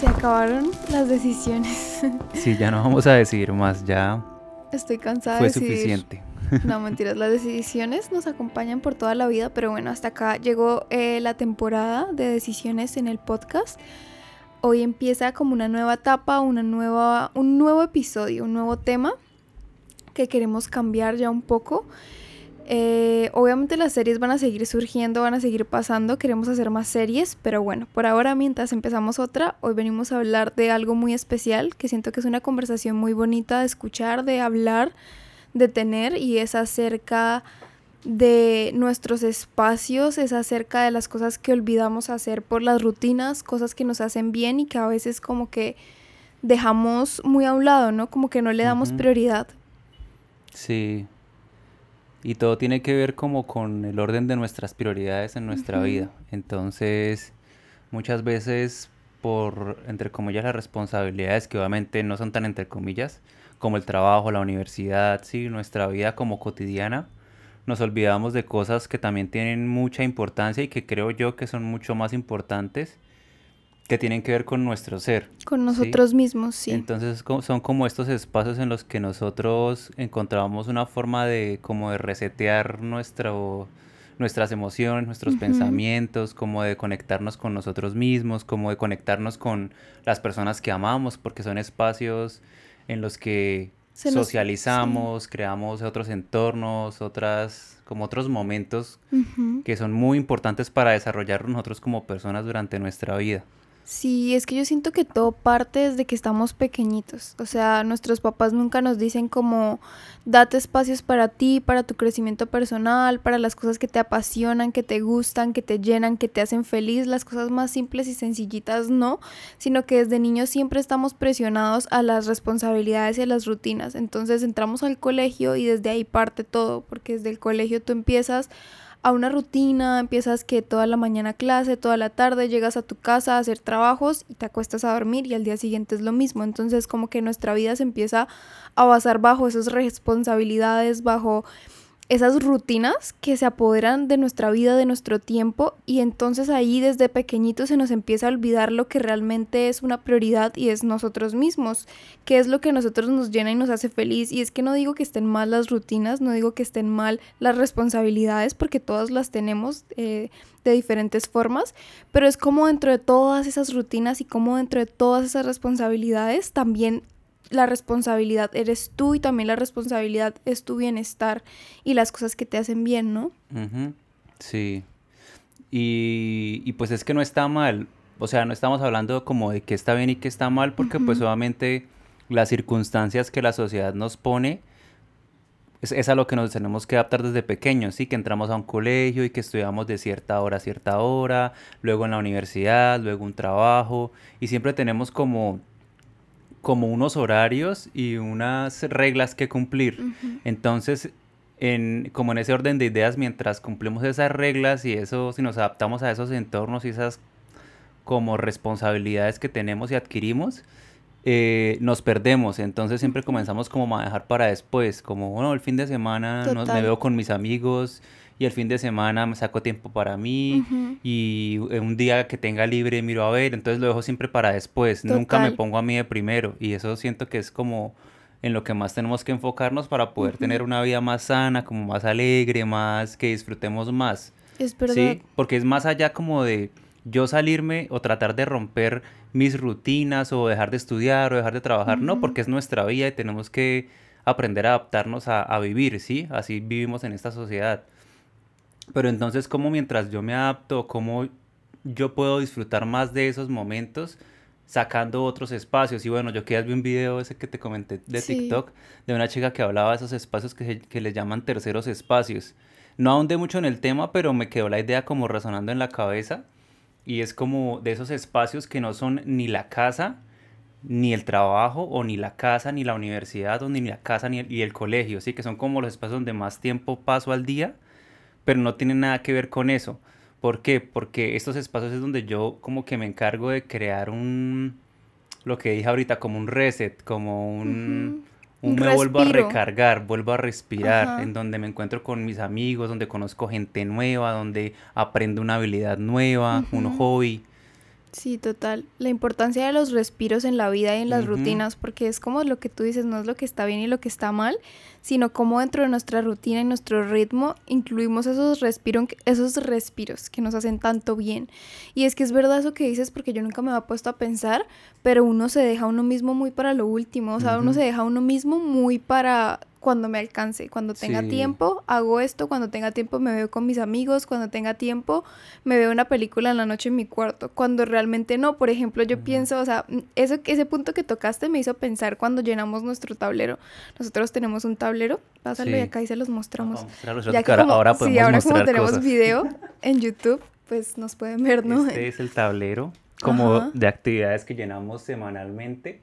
Se acabaron las decisiones. Sí, ya no vamos a decidir más, ya Estoy cansada fue de decidir. suficiente. No, mentiras, las decisiones nos acompañan por toda la vida, pero bueno, hasta acá llegó eh, la temporada de decisiones en el podcast. Hoy empieza como una nueva etapa, una nueva, un nuevo episodio, un nuevo tema que queremos cambiar ya un poco. Eh, obviamente las series van a seguir surgiendo, van a seguir pasando, queremos hacer más series, pero bueno, por ahora mientras empezamos otra, hoy venimos a hablar de algo muy especial, que siento que es una conversación muy bonita de escuchar, de hablar, de tener, y es acerca de nuestros espacios, es acerca de las cosas que olvidamos hacer por las rutinas, cosas que nos hacen bien y que a veces como que dejamos muy a un lado, ¿no? Como que no le damos prioridad. Sí. Y todo tiene que ver como con el orden de nuestras prioridades en nuestra vida. Entonces, muchas veces por, entre comillas, las responsabilidades que obviamente no son tan entre comillas, como el trabajo, la universidad, sí, nuestra vida como cotidiana, nos olvidamos de cosas que también tienen mucha importancia y que creo yo que son mucho más importantes, que tienen que ver con nuestro ser. Con ¿sí? nosotros mismos, sí. Entonces son como estos espacios en los que nosotros encontramos una forma de como de resetear nuestro, nuestras emociones, nuestros pensamientos, como de conectarnos con nosotros mismos, como de conectarnos con las personas que amamos, porque son espacios en los que sí. socializamos, creamos otros entornos, otras, como otros momentos que son muy importantes para desarrollar nosotros como personas durante nuestra vida. Sí, es que yo siento que todo parte desde que estamos pequeñitos. O sea, nuestros papás nunca nos dicen como date espacios para ti, para tu crecimiento personal, para las cosas que te apasionan, que te gustan, que te llenan, que te hacen feliz, las cosas más simples y sencillitas no, sino que desde niños siempre estamos presionados a las responsabilidades y a las rutinas. Entonces entramos al colegio y desde ahí parte todo, porque desde el colegio tú empiezas a una rutina, empiezas que toda la mañana clase, toda la tarde, llegas a tu casa a hacer trabajos y te acuestas a dormir y al día siguiente es lo mismo. Entonces como que nuestra vida se empieza a basar bajo esas responsabilidades, bajo esas rutinas que se apoderan de nuestra vida, de nuestro tiempo y entonces ahí desde pequeñito se nos empieza a olvidar lo que realmente es una prioridad y es nosotros mismos, que es lo que a nosotros nos llena y nos hace feliz. Y es que no digo que estén mal las rutinas, no digo que estén mal las responsabilidades porque todas las tenemos eh, de diferentes formas, pero es como dentro de todas esas rutinas y como dentro de todas esas responsabilidades también la responsabilidad eres tú y también la responsabilidad es tu bienestar y las cosas que te hacen bien, ¿no? Sí. Y, y pues es que no está mal. O sea, no estamos hablando como de qué está bien y qué está mal, porque pues obviamente las circunstancias que la sociedad nos pone es, es a lo que nos tenemos que adaptar desde pequeños, ¿sí? Que entramos a un colegio y que estudiamos de cierta hora a cierta hora, luego en la universidad, luego un trabajo, y siempre tenemos como, como unos horarios y unas reglas que cumplir. Entonces, en, como en ese orden de ideas, mientras cumplimos esas reglas y eso, si nos adaptamos a esos entornos y esas como responsabilidades que tenemos y adquirimos, eh, nos perdemos. Entonces siempre comenzamos como a dejar para después, como, bueno, el fin de semana no- me veo con mis amigos y el fin de semana me saco tiempo para mí y eh, un día que tenga libre miro a ver, entonces lo dejo siempre para después, nunca me pongo a mí de primero y eso siento que es como en lo que más tenemos que enfocarnos para poder tener una vida más sana, como más alegre, más que disfrutemos más, Es verdad. ¿sí? Porque es más allá como de yo salirme o tratar de romper mis rutinas o dejar de estudiar o dejar de trabajar, no, porque es nuestra vida y tenemos que aprender a adaptarnos a, a vivir, ¿sí? Así vivimos en esta sociedad. Pero entonces, ¿cómo mientras yo me adapto, cómo yo puedo disfrutar más de esos momentos sacando otros espacios? Y bueno, yo que vi un video ese que te comenté de Sí. TikTok de una chica que hablaba de esos espacios que, se- que le llaman terceros espacios. No ahondé mucho en el tema, pero me quedó la idea como resonando en la cabeza. Y es como de esos espacios que no son ni la casa, ni el trabajo, o ni la casa, ni la universidad, o ni la casa, ni el, y el colegio, ¿sí? Que son como los espacios donde más tiempo paso al día, pero no tienen nada que ver con eso. ¿Por qué? Porque estos espacios es donde yo como que me encargo de crear un, lo que dije ahorita, como un reset, como un, un Un me vuelvo a recargar, vuelvo a respirar, Ajá. en donde me encuentro con mis amigos, donde conozco gente nueva, donde aprendo una habilidad nueva, un hobby. Sí, total. La importancia de los respiros en la vida y en las rutinas, porque es como lo que tú dices, no es lo que está bien y lo que está mal, sino como dentro de nuestra rutina y nuestro ritmo incluimos esos, respiros, esos respiros que nos hacen tanto bien. Y es que es verdad eso que dices, porque yo nunca me había puesto a pensar, pero uno se deja a uno mismo muy para lo último, o sea, uno se deja a uno mismo muy para cuando me alcance, cuando tenga tiempo, hago esto, cuando tenga tiempo me veo con mis amigos, cuando tenga tiempo me veo una película en la noche en mi cuarto, cuando realmente no, por ejemplo, yo pienso, o sea, eso, ese punto que tocaste me hizo pensar cuando llenamos nuestro tablero, nosotros tenemos un tablero, pásalo y acá y se los mostramos. ya que ahora podemos sí, ahora como tenemos video en YouTube, pues nos pueden ver, ¿no? Este es el tablero como de actividades que llenamos semanalmente,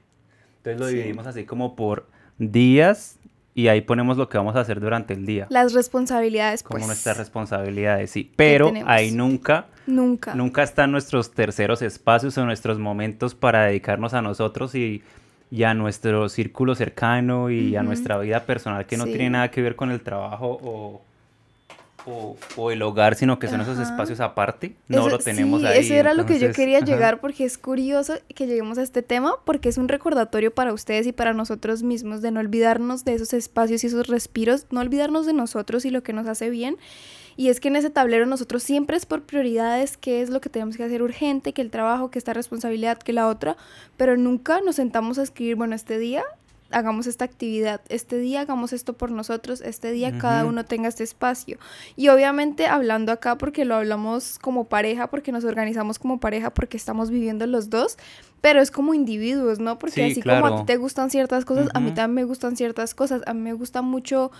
entonces lo dividimos así como por días, y ahí ponemos lo que vamos a hacer durante el día. Las responsabilidades, pues. Como nuestras responsabilidades, sí. Pero ahí nunca, nunca, nunca están nuestros terceros espacios o nuestros momentos para dedicarnos a nosotros y, a nuestro círculo cercano y a nuestra vida personal que no tiene nada que ver con el trabajo o o, el hogar, sino que son esos espacios aparte. No lo tenemos sí, ahí. Eso era lo que yo quería llegar porque es curioso que lleguemos a este tema porque es un recordatorio para ustedes y para nosotros mismos de no olvidarnos de esos espacios y esos respiros, no olvidarnos de nosotros y lo que nos hace bien. Y es que en ese tablero nosotros siempre es por prioridades, qué es lo que tenemos que hacer urgente, que el trabajo, que esta responsabilidad, que la otra, pero nunca nos sentamos a escribir, bueno, este día hagamos esta actividad, este día hagamos esto por nosotros, este día cada uno tenga este espacio. Y obviamente hablando acá porque lo hablamos como pareja, porque nos organizamos como pareja, porque estamos viviendo los dos, pero es como individuos, ¿no? Porque así como a ti te gustan ciertas cosas, a mí también me gustan ciertas cosas, a mí me gusta mucho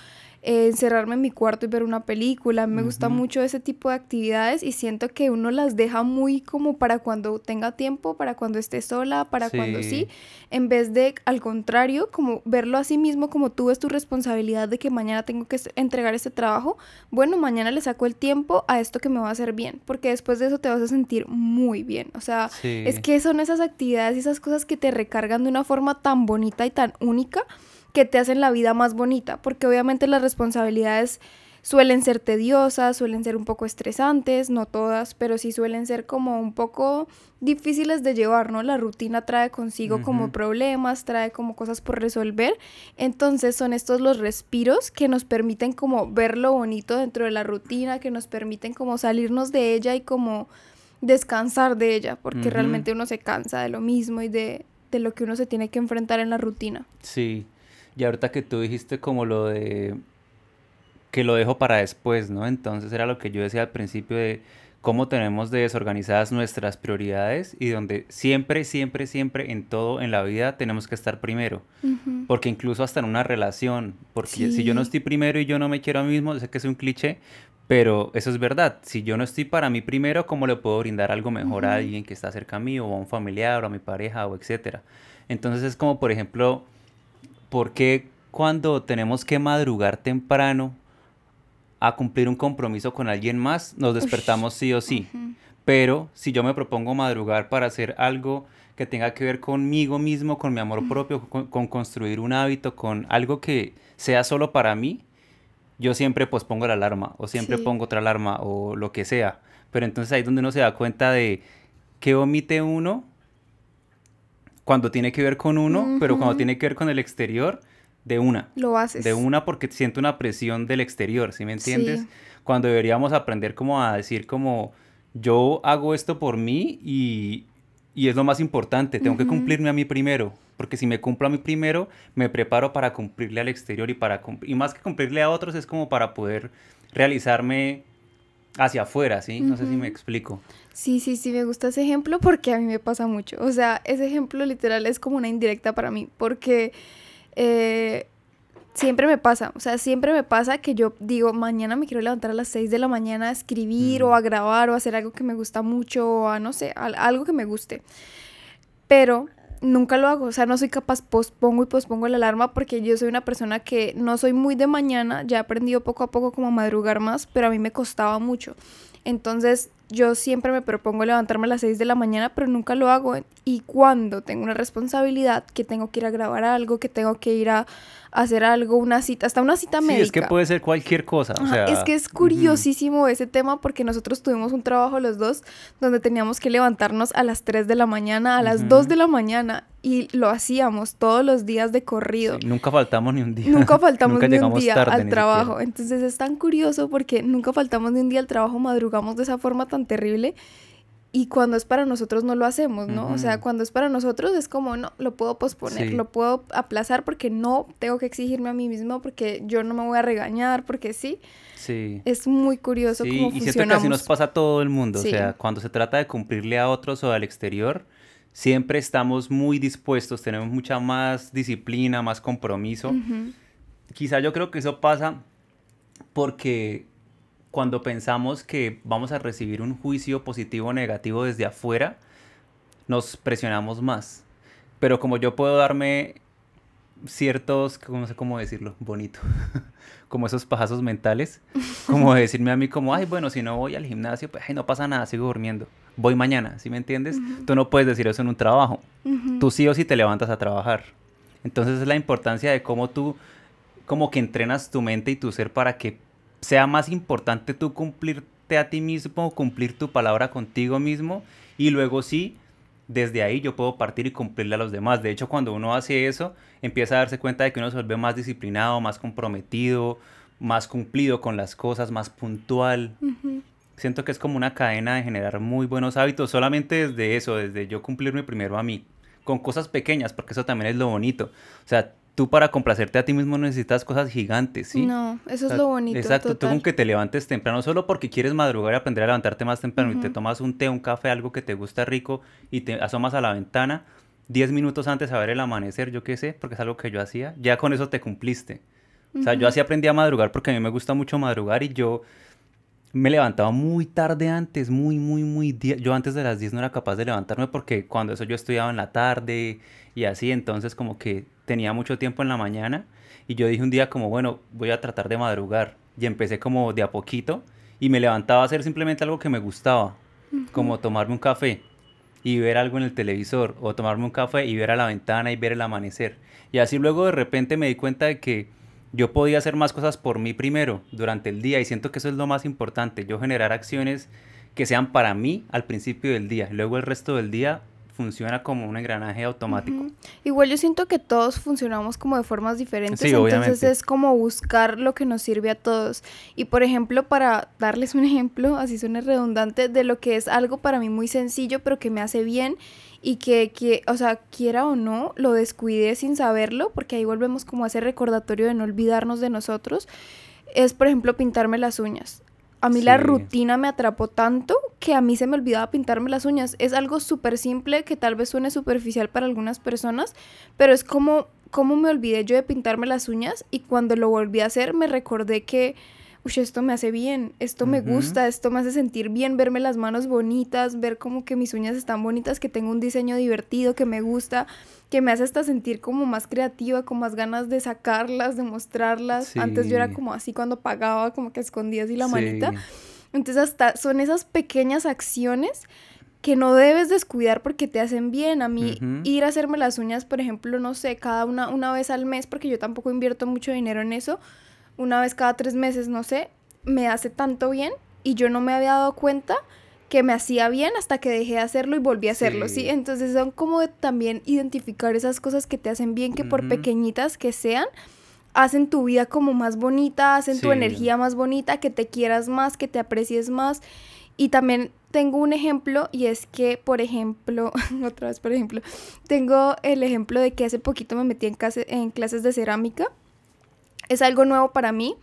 eh, encerrarme en mi cuarto y ver una película. Me gusta mucho ese tipo de actividades y siento que uno las deja muy como para cuando tenga tiempo, para cuando esté sola, para cuando sí, en vez de al contrario, como verlo a sí mismo como tú ves tu responsabilidad de que mañana tengo que entregar este trabajo, bueno, mañana le saco el tiempo a esto que me va a hacer bien, porque después de eso te vas a sentir muy bien. O sea, es que son esas actividades y esas cosas que te recargan de una forma tan bonita y tan única que te hacen la vida más bonita, porque obviamente las responsabilidades suelen ser tediosas, suelen ser un poco estresantes, no todas, pero sí suelen ser como un poco difíciles de llevar, ¿no? La rutina trae consigo como problemas, trae como cosas por resolver, entonces son estos los respiros que nos permiten como ver lo bonito dentro de la rutina, que nos permiten como salirnos de ella y como descansar de ella, porque realmente uno se cansa de lo mismo y de, de lo que uno se tiene que enfrentar en la rutina. Sí, y ahorita que tú dijiste como lo de que lo dejo para después, ¿no? Entonces era lo que yo decía al principio de cómo tenemos de desorganizadas nuestras prioridades y donde siempre, siempre, siempre en todo en la vida tenemos que estar primero. Porque incluso hasta en una relación, porque si yo no estoy primero y yo no me quiero a mí mismo, sé que es un cliché, pero eso es verdad. Si yo no estoy para mí primero, ¿cómo le puedo brindar algo mejor a alguien que está cerca a mí o a un familiar o a mi pareja o etcétera? Entonces es como, por ejemplo, ¿por qué cuando tenemos que madrugar temprano a cumplir un compromiso con alguien más, nos despertamos sí o sí? Pero si yo me propongo madrugar para hacer algo que tenga que ver conmigo mismo, con mi amor propio, con, construir un hábito, con algo que sea solo para mí, yo siempre pues pongo la alarma o siempre pongo otra alarma o lo que sea. Pero entonces ahí es donde uno se da cuenta de qué omite uno cuando tiene que ver con uno, pero cuando tiene que ver con el exterior, de una. Lo haces. De una porque siento una presión del exterior, ¿sí me entiendes? Cuando deberíamos aprender como a decir como yo hago esto por mí y, y es lo más importante, tengo que cumplirme a mí primero, porque si me cumplo a mí primero, me preparo para cumplirle al exterior y para y más que cumplirle a otros es como para poder realizarme hacia afuera, ¿sí? No sé si me explico. Sí, sí, sí, me gusta ese ejemplo porque a mí me pasa mucho. O sea, ese ejemplo literal es como una indirecta para mí porque eh, siempre me pasa, o sea, siempre me pasa que yo digo, mañana me quiero levantar a las 6 de la mañana a escribir o a grabar o a hacer algo que me gusta mucho o a, no sé, algo que me guste. Pero nunca lo hago, o sea, no soy capaz, pospongo y pospongo la alarma porque yo soy una persona que no soy muy de mañana, ya he aprendido poco a poco como a madrugar más, pero a mí me costaba mucho. Entonces, yo siempre me propongo levantarme a las 6 de la mañana, pero nunca lo hago. Y cuando tengo una responsabilidad, que tengo que ir a grabar algo, que tengo que ir a hacer algo, una cita, hasta una cita médica. Sí, es que puede ser cualquier cosa. o sea, es que es curiosísimo ese tema porque nosotros tuvimos un trabajo los dos donde teníamos que levantarnos a las 3 de la mañana, a las 2 de la mañana y lo hacíamos todos los días de corrido. nunca faltamos ni un día. Nunca faltamos ni un día al trabajo. Entonces es tan curioso porque nunca faltamos ni un día al trabajo, madrugamos de esa forma tan terrible y cuando es para nosotros no lo hacemos, ¿no? O sea, cuando es para nosotros es como, no, lo puedo posponer, lo puedo aplazar porque no tengo que exigirme a mí mismo, porque yo no me voy a regañar, porque sí. Sí. Es muy curioso sí, cómo y siento que así nos pasa a todo el mundo. O sea, cuando se trata de cumplirle a otros o al exterior, siempre estamos muy dispuestos, tenemos mucha más disciplina, más compromiso. Quizá yo creo que eso pasa porque cuando pensamos que vamos a recibir un juicio positivo o negativo desde afuera, nos presionamos más. Pero como yo puedo darme ciertos, no sé cómo decirlo, bonito, como esos pajazos mentales, como decirme a mí como, ay, bueno, si no voy al gimnasio, pues ay, no pasa nada, sigo durmiendo, voy mañana, ¿sí me entiendes? Tú no puedes decir eso en un trabajo, tú sí o sí te levantas a trabajar. Entonces es la importancia de cómo tú, como que entrenas tu mente y tu ser para que sea más importante tú cumplirte a ti mismo, cumplir tu palabra contigo mismo y luego sí, desde ahí yo puedo partir y cumplirle a los demás. De hecho, cuando uno hace eso, empieza a darse cuenta de que uno se vuelve más disciplinado, más comprometido, más cumplido con las cosas, más puntual. Siento que es como una cadena de generar muy buenos hábitos, solamente desde eso, desde yo cumplirme primero a mí, con cosas pequeñas, porque eso también es lo bonito. O sea, tú para complacerte a ti mismo necesitas cosas gigantes, ¿sí? No, eso es lo bonito. Exacto, tú con que te levantes temprano solo porque quieres madrugar y aprender a levantarte más temprano y te tomas un té, un café, algo que te gusta rico y te asomas a la ventana 10 minutos antes a ver el amanecer, yo qué sé, porque es algo que yo hacía, ya con eso te cumpliste. O sea, yo así aprendí a madrugar porque a mí me gusta mucho madrugar y yo me levantaba muy tarde antes, muy, muy, muy... Yo antes de las 10 no era capaz de levantarme porque cuando eso yo estudiaba en la tarde y así, entonces como que tenía mucho tiempo en la mañana y yo dije un día como, bueno, voy a tratar de madrugar y empecé como de a poquito y me levantaba a hacer simplemente algo que me gustaba, como tomarme un café y ver algo en el televisor o tomarme un café y ver a la ventana y ver el amanecer. Y así luego de repente me di cuenta de que yo podía hacer más cosas por mí primero durante el día y siento que eso es lo más importante, yo generar acciones que sean para mí al principio del día, luego el resto del día funciona como un engranaje automático. Igual yo siento que todos funcionamos como de formas diferentes, entonces es como buscar lo que nos sirve a todos. Y por ejemplo, para darles un ejemplo, así suena redundante, de lo que es algo para mí muy sencillo, pero que me hace bien y que, que, o sea, quiera o no, lo descuide sin saberlo, porque ahí volvemos como a ese recordatorio de no olvidarnos de nosotros, es por ejemplo pintarme las uñas. A mí la rutina me atrapó tanto que a mí se me olvidaba pintarme las uñas. Es algo súper simple que tal vez suene superficial para algunas personas, pero es como, como me olvidé yo de pintarme las uñas y cuando lo volví a hacer me recordé que uy, esto me hace bien, esto me gusta, esto me hace sentir bien, verme las manos bonitas, ver como que mis uñas están bonitas, que tengo un diseño divertido, que me gusta, que me hace hasta sentir como más creativa, con más ganas de sacarlas, de mostrarlas. Antes yo era como así cuando pagaba, como que escondía así la manita. Entonces hasta son esas pequeñas acciones que no debes descuidar porque te hacen bien. A mí ir a hacerme las uñas, por ejemplo, no sé, cada una, una vez al mes, porque yo tampoco invierto mucho dinero en eso, una vez cada tres meses, no sé, me hace tanto bien y yo no me había dado cuenta que me hacía bien hasta que dejé de hacerlo y volví a hacerlo, ¿sí? Entonces son como también identificar esas cosas que te hacen bien, que por pequeñitas que sean, hacen tu vida como más bonita, hacen tu energía más bonita, que te quieras más, que te aprecies más. Y también tengo un ejemplo y es que, por ejemplo, otra vez por ejemplo, tengo el ejemplo de que hace poquito me metí en, en clases de cerámica. Es algo nuevo para mí,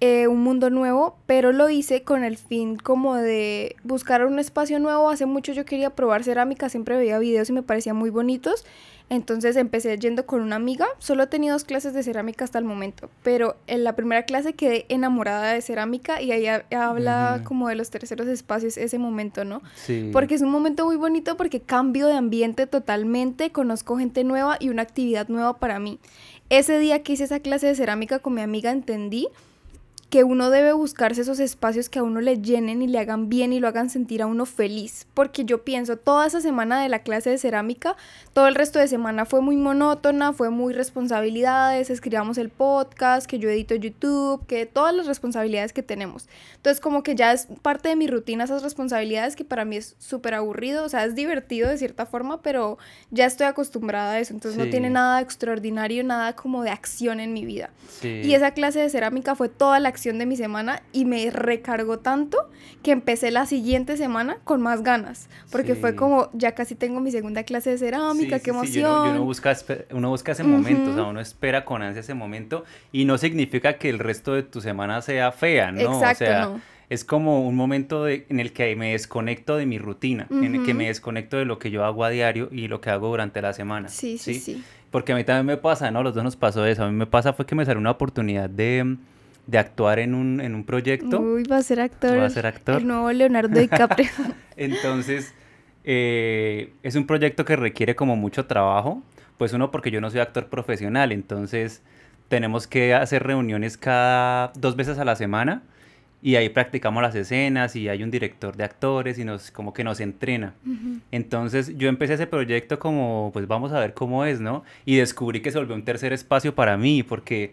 eh, un mundo nuevo, pero lo hice con el fin como de buscar un espacio nuevo. Hace mucho yo quería probar cerámica, siempre veía videos y me parecían muy bonitos. Entonces empecé yendo con una amiga. Solo he tenido dos clases de cerámica hasta el momento, pero en la primera clase quedé enamorada de cerámica y ahí habla como de los terceros espacios ese momento, ¿no? Sí. Porque es un momento muy bonito porque cambio de ambiente totalmente, conozco gente nueva y una actividad nueva para mí. Ese día que hice esa clase de cerámica con mi amiga entendí que uno debe buscarse esos espacios que a uno le llenen y le hagan bien y lo hagan sentir a uno feliz. Porque yo pienso, toda esa semana de la clase de cerámica, todo el resto de semana fue muy monótona, fue muy responsabilidades, escribamos el podcast, que yo edito YouTube, que todas las responsabilidades que tenemos. Entonces como que ya es parte de mi rutina esas responsabilidades que para mí es súper aburrido, o sea, es divertido de cierta forma, pero ya estoy acostumbrada a eso, entonces no tiene nada extraordinario, nada como de acción en mi vida. Y esa clase de cerámica fue toda la acción de mi semana y me recargó tanto que empecé la siguiente semana con más ganas, porque fue como, ya casi tengo mi segunda clase de cerámica, qué emoción. uno, busca, uno busca ese momento, o sea, uno espera con ansia ese momento y no significa que el resto de tu semana sea fea, ¿no? Exacto, o sea, es como un momento en el que me desconecto de mi rutina, en el que me desconecto de lo que yo hago a diario y lo que hago durante la semana. Sí, sí, sí. Porque a mí también me pasa, ¿no? Los dos nos pasó eso. A mí me pasa fue que me salió una oportunidad de de actuar en un, en un proyecto. Uy, va a ser actor. Va a ser actor. El nuevo Leonardo DiCaprio. Entonces, eh, es un proyecto que requiere como mucho trabajo. Pues uno, porque yo no soy actor profesional, entonces tenemos que hacer reuniones cada dos veces a la semana y ahí practicamos las escenas y hay un director de actores y nos como que nos entrena. Entonces yo empecé ese proyecto como pues vamos a ver cómo es, ¿no? Y descubrí que se volvió un tercer espacio para mí porque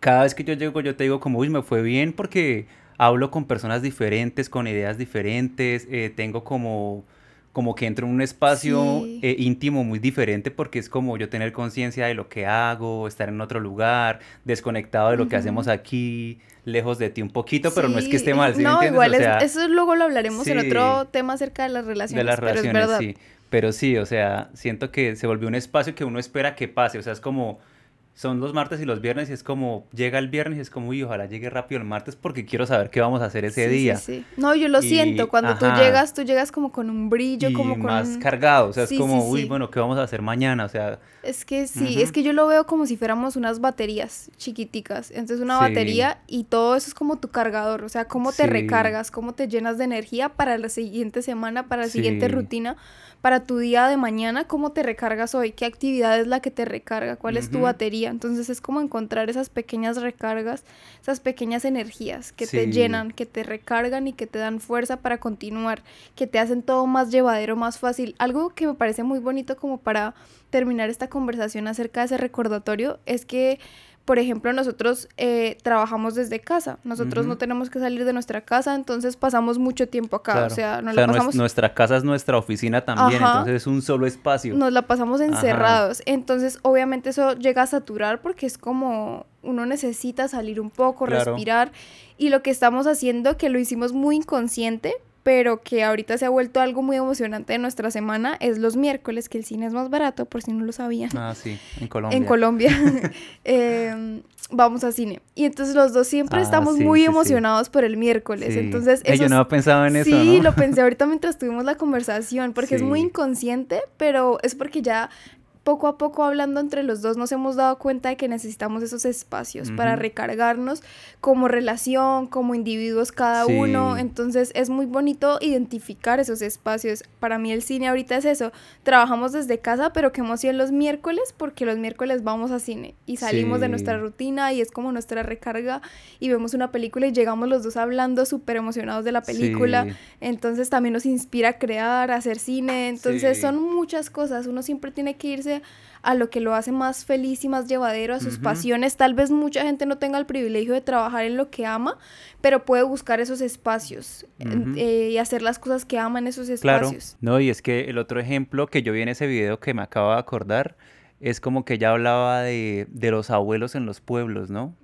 cada vez que yo llego yo te digo como, uy, me fue bien porque hablo con personas diferentes, con ideas diferentes, eh, tengo como, como que entro en un espacio eh, íntimo muy diferente porque es como yo tener conciencia de lo que hago, estar en otro lugar, desconectado de lo que hacemos aquí, lejos de ti un poquito, pero no es que esté mal, ¿sí No, igual, eso luego lo hablaremos en otro tema acerca de las relaciones. De las relaciones, sí. Pero sí, o sea, siento que se volvió un espacio que uno espera que pase, o sea, es como son los martes y los viernes y es como, llega el viernes y es como, uy, ojalá llegue rápido el martes porque quiero saber qué vamos a hacer ese día. Sí, sí. No, yo lo siento, cuando tú llegas, tú llegas como con un brillo, como con... más cargado, o sea, es como, uy, bueno, ¿qué vamos a hacer mañana? O sea... Es que sí, es que yo lo veo como si fuéramos unas baterías chiquiticas, entonces una batería y todo eso es como tu cargador, o sea, cómo te recargas, cómo te llenas de energía para la siguiente semana, para la siguiente rutina para tu día de mañana, cómo te recargas hoy, qué actividad es la que te recarga, cuál es tu batería. Entonces es como encontrar esas pequeñas recargas, esas pequeñas energías que te llenan, que te recargan y que te dan fuerza para continuar, que te hacen todo más llevadero, más fácil. Algo que me parece muy bonito como para terminar esta conversación acerca de ese recordatorio es que por ejemplo, nosotros eh, trabajamos desde casa, nosotros no tenemos que salir de nuestra casa, entonces pasamos mucho tiempo acá, o sea, nos la pasamos... Nuestra casa es nuestra oficina también, entonces es un solo espacio. Nos la pasamos encerrados, entonces obviamente eso llega a saturar porque es como uno necesita salir un poco, respirar, y lo que estamos haciendo, que lo hicimos muy inconsciente, pero que ahorita se ha vuelto algo muy emocionante de nuestra semana, es los miércoles, que el cine es más barato, por si no lo sabían. Ah, sí, en Colombia. En Colombia. Em, vamos a cine. Y entonces los dos siempre ah, estamos muy emocionados por el miércoles. Entonces, eso yo no pensado en eso. Sí, lo pensé ahorita mientras tuvimos la conversación, porque es muy inconsciente, pero es porque ya poco a poco hablando entre los dos nos hemos dado cuenta de que necesitamos esos espacios para recargarnos como relación, como individuos cada uno. Entonces es muy bonito identificar esos espacios. Para mí el cine ahorita es eso. Trabajamos desde casa, pero que emoción los miércoles porque los miércoles vamos a cine y salimos de nuestra rutina y es como nuestra recarga y vemos una película y llegamos los dos hablando súper emocionados de la película. Entonces también nos inspira a crear, a hacer cine. Entonces son muchas cosas. Uno siempre tiene que irse a lo que lo hace más feliz y más llevadero, a sus pasiones. Tal vez mucha gente no tenga el privilegio de trabajar en lo que ama, pero puede buscar esos espacios eh, y hacer las cosas que ama en esos espacios. Claro, no, y es que el otro ejemplo que yo vi en ese video que me acabo de acordar es como que ella hablaba de, de los abuelos en los pueblos, ¿no?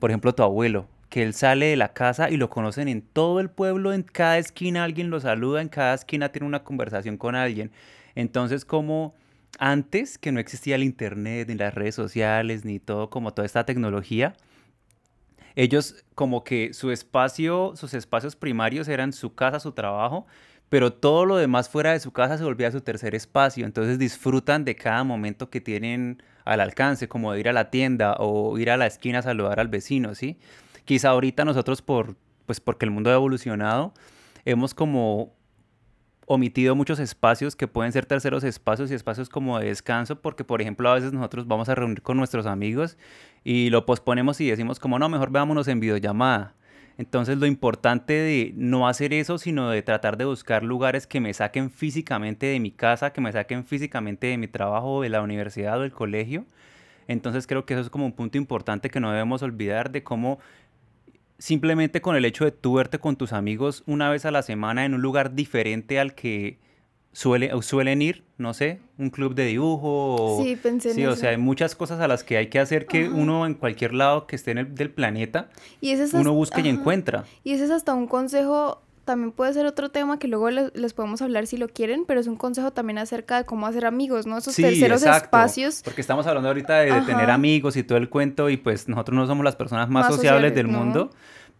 Por ejemplo, tu abuelo, que él sale de la casa y lo conocen en todo el pueblo, en cada esquina alguien lo saluda, en cada esquina tiene una conversación con alguien. Entonces, como antes que no existía el internet, ni las redes sociales, ni todo como toda esta tecnología, ellos como que su espacio, sus espacios primarios eran su casa, su trabajo, pero todo lo demás fuera de su casa se volvía su tercer espacio. Entonces disfrutan de cada momento que tienen al alcance, como ir a la tienda o ir a la esquina a saludar al vecino, ¿sí? Quizá ahorita nosotros por, pues porque el mundo ha evolucionado, hemos como omitido muchos espacios que pueden ser terceros espacios y espacios como de descanso, porque por ejemplo a veces nosotros vamos a reunir con nuestros amigos y lo posponemos y decimos como no, mejor veámonos en videollamada. Entonces lo importante de no hacer eso, sino de tratar de buscar lugares que me saquen físicamente de mi casa, que me saquen físicamente de mi trabajo, de la universidad o del colegio. Entonces creo que eso es como un punto importante que no debemos olvidar de cómo simplemente con el hecho de tú verte con tus amigos una vez a la semana en un lugar diferente al que suele, suelen ir, no sé, un club de dibujo. sí, pensé sí, en o sea, hay muchas cosas a las que hay que hacer que Ajá. uno en cualquier lado que esté en el, del planeta, Y ese es uno hasta- busca y encuentra. Y ese es hasta un consejo, también puede ser otro tema que luego les, les podemos hablar si lo quieren, pero es un consejo también acerca de cómo hacer amigos, ¿no? Esos Sí, terceros exacto, espacios. Porque estamos hablando ahorita de, de tener amigos y todo el cuento y pues nosotros no somos las personas más, Más sociables del ¿no? mundo.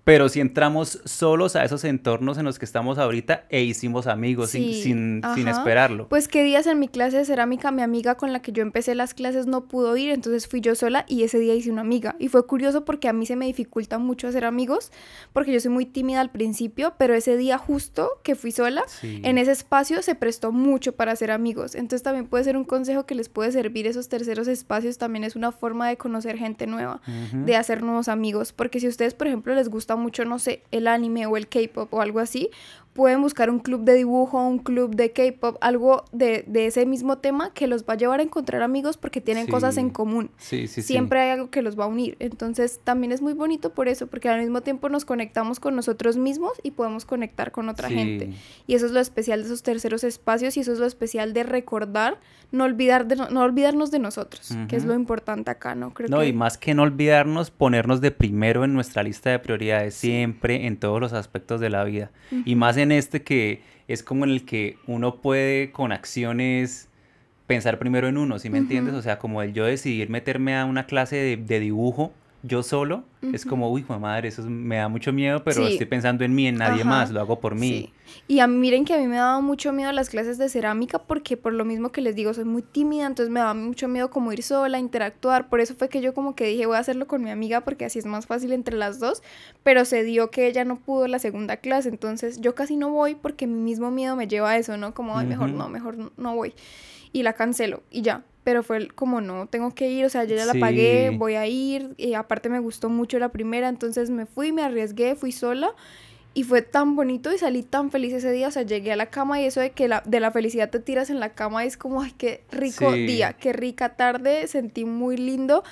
Pero si entramos solos a esos entornos en los que estamos ahorita e hicimos amigos sin, Sí, sin, sin ajá. esperarlo. Pues qué días en mi clase de cerámica mi amiga con la que yo empecé las clases no pudo ir, entonces fui yo sola y ese día hice una amiga. Y fue curioso porque a mí se me dificulta mucho hacer amigos, porque yo soy muy tímida al principio, pero ese día justo que fui sola, Sí. en ese espacio se prestó mucho para hacer amigos. Entonces también puede ser un consejo que les puede servir esos terceros espacios, también es una forma de conocer gente nueva, de hacer nuevos amigos. Porque si a ustedes, por ejemplo, les gusta mucho, no sé, el anime o el K-pop o algo así, pueden buscar un club de dibujo, un club de K-pop, algo de, de ese mismo tema que los va a llevar a encontrar amigos porque tienen cosas en Sí. común. Sí, sí, sí. Siempre hay algo que los va a unir. Entonces también es muy bonito por eso, porque al mismo tiempo nos conectamos con nosotros mismos y podemos conectar con otra gente. Sí. Y eso es lo especial de esos terceros espacios y eso es lo especial de recordar, no, olvidar de no, no olvidarnos de nosotros, que es lo importante acá, ¿no? Creo No, que y más que no olvidarnos, ponernos de primero en nuestra lista de prioridades siempre en todos los aspectos de la vida. Y más en este que es como en el que uno puede con acciones pensar primero en uno, ¿sí me entiendes? O sea, como el yo decidir meterme a una clase de, de dibujo yo solo, es Ujú. como, uy, madre, eso es- me da mucho miedo, pero Sí. estoy pensando en mí, en nadie Ajá. más, lo hago por mí. Sí. Y a mí, miren que a mí me daba mucho miedo las clases de cerámica porque por lo mismo que les digo, soy muy tímida, entonces me daba mucho miedo como ir sola, interactuar. Por eso fue que yo como que dije, voy a hacerlo con mi amiga porque así es más fácil entre las dos. Pero se dio que ella no pudo la segunda clase, entonces yo casi no voy porque mi mismo miedo me lleva a eso, ¿no? Como, ay, mejor no, mejor no voy. Y la cancelo y ya. Pero fue como no, tengo que ir, o sea, yo ya la pagué, voy a ir. Y aparte me gustó mucho la primera, entonces me fui, me arriesgué, fui sola. Y fue tan bonito y salí tan feliz ese día. O sea, llegué a la cama y eso de que la, de la felicidad te tiras en la cama es como, ay, qué rico Sí. día, qué rica tarde. Sentí muy lindo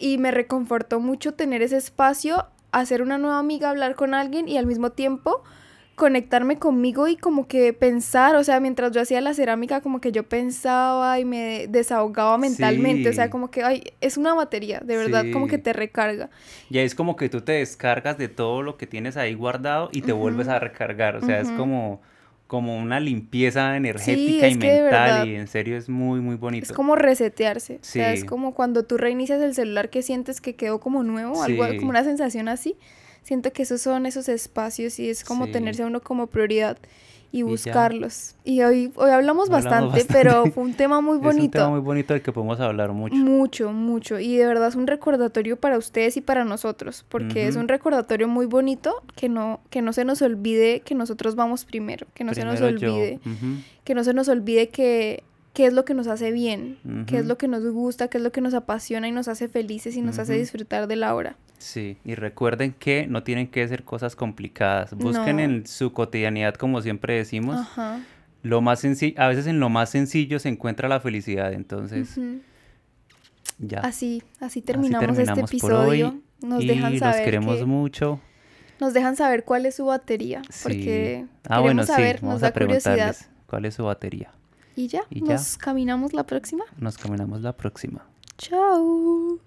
y me reconfortó mucho tener ese espacio, hacer una nueva amiga, hablar con alguien y al mismo tiempo conectarme conmigo y como que pensar, o sea, mientras yo hacía la cerámica, como que yo pensaba y me desahogaba mentalmente, o sea, como que, ay, es una batería, de verdad, como que te recarga. Y ahí es como que tú te descargas de todo lo que tienes ahí guardado y te vuelves a recargar. O sea, es como, como una limpieza energética y verdad. mental. Y en serio es muy, muy bonito. Es como resetearse. O sea, es como cuando tú reinicias el celular que sientes que quedó como nuevo, algo como una sensación así. Siento que esos son esos espacios y es como Sí. tenerse a uno como prioridad y buscarlos. Y hoy, hoy hablamos Hablamos bastante, bastante. pero fue un tema muy Es un tema bonito. muy bonito del que podemos hablar mucho. Mucho, mucho. Y de verdad es un recordatorio para ustedes y para nosotros, porque es un recordatorio muy bonito que no, que no se nos olvide que nosotros vamos primero, que no se nos olvide que no se nos olvide que qué es lo que nos hace bien, qué es lo que nos gusta, qué es lo que nos apasiona y nos hace felices y nos hace disfrutar de la hora. Sí, y recuerden que no tienen que ser cosas complicadas. Busquen No. en su cotidianidad, como siempre decimos, Ajá. lo más sencillo, a veces en lo más sencillo se encuentra la felicidad. Entonces, ya. Así, así terminamos, terminamos este por hoy, episodio. Nos y dejan los saber queremos que- mucho. nos dejan saber cuál es su batería, Sí. porque Ah, bueno, queremos sí, saber, vamos nos a da curiosidad. preguntarles cuál es su batería. Y ya, Y ya. nos caminamos la próxima. Nos caminamos la próxima. Chao.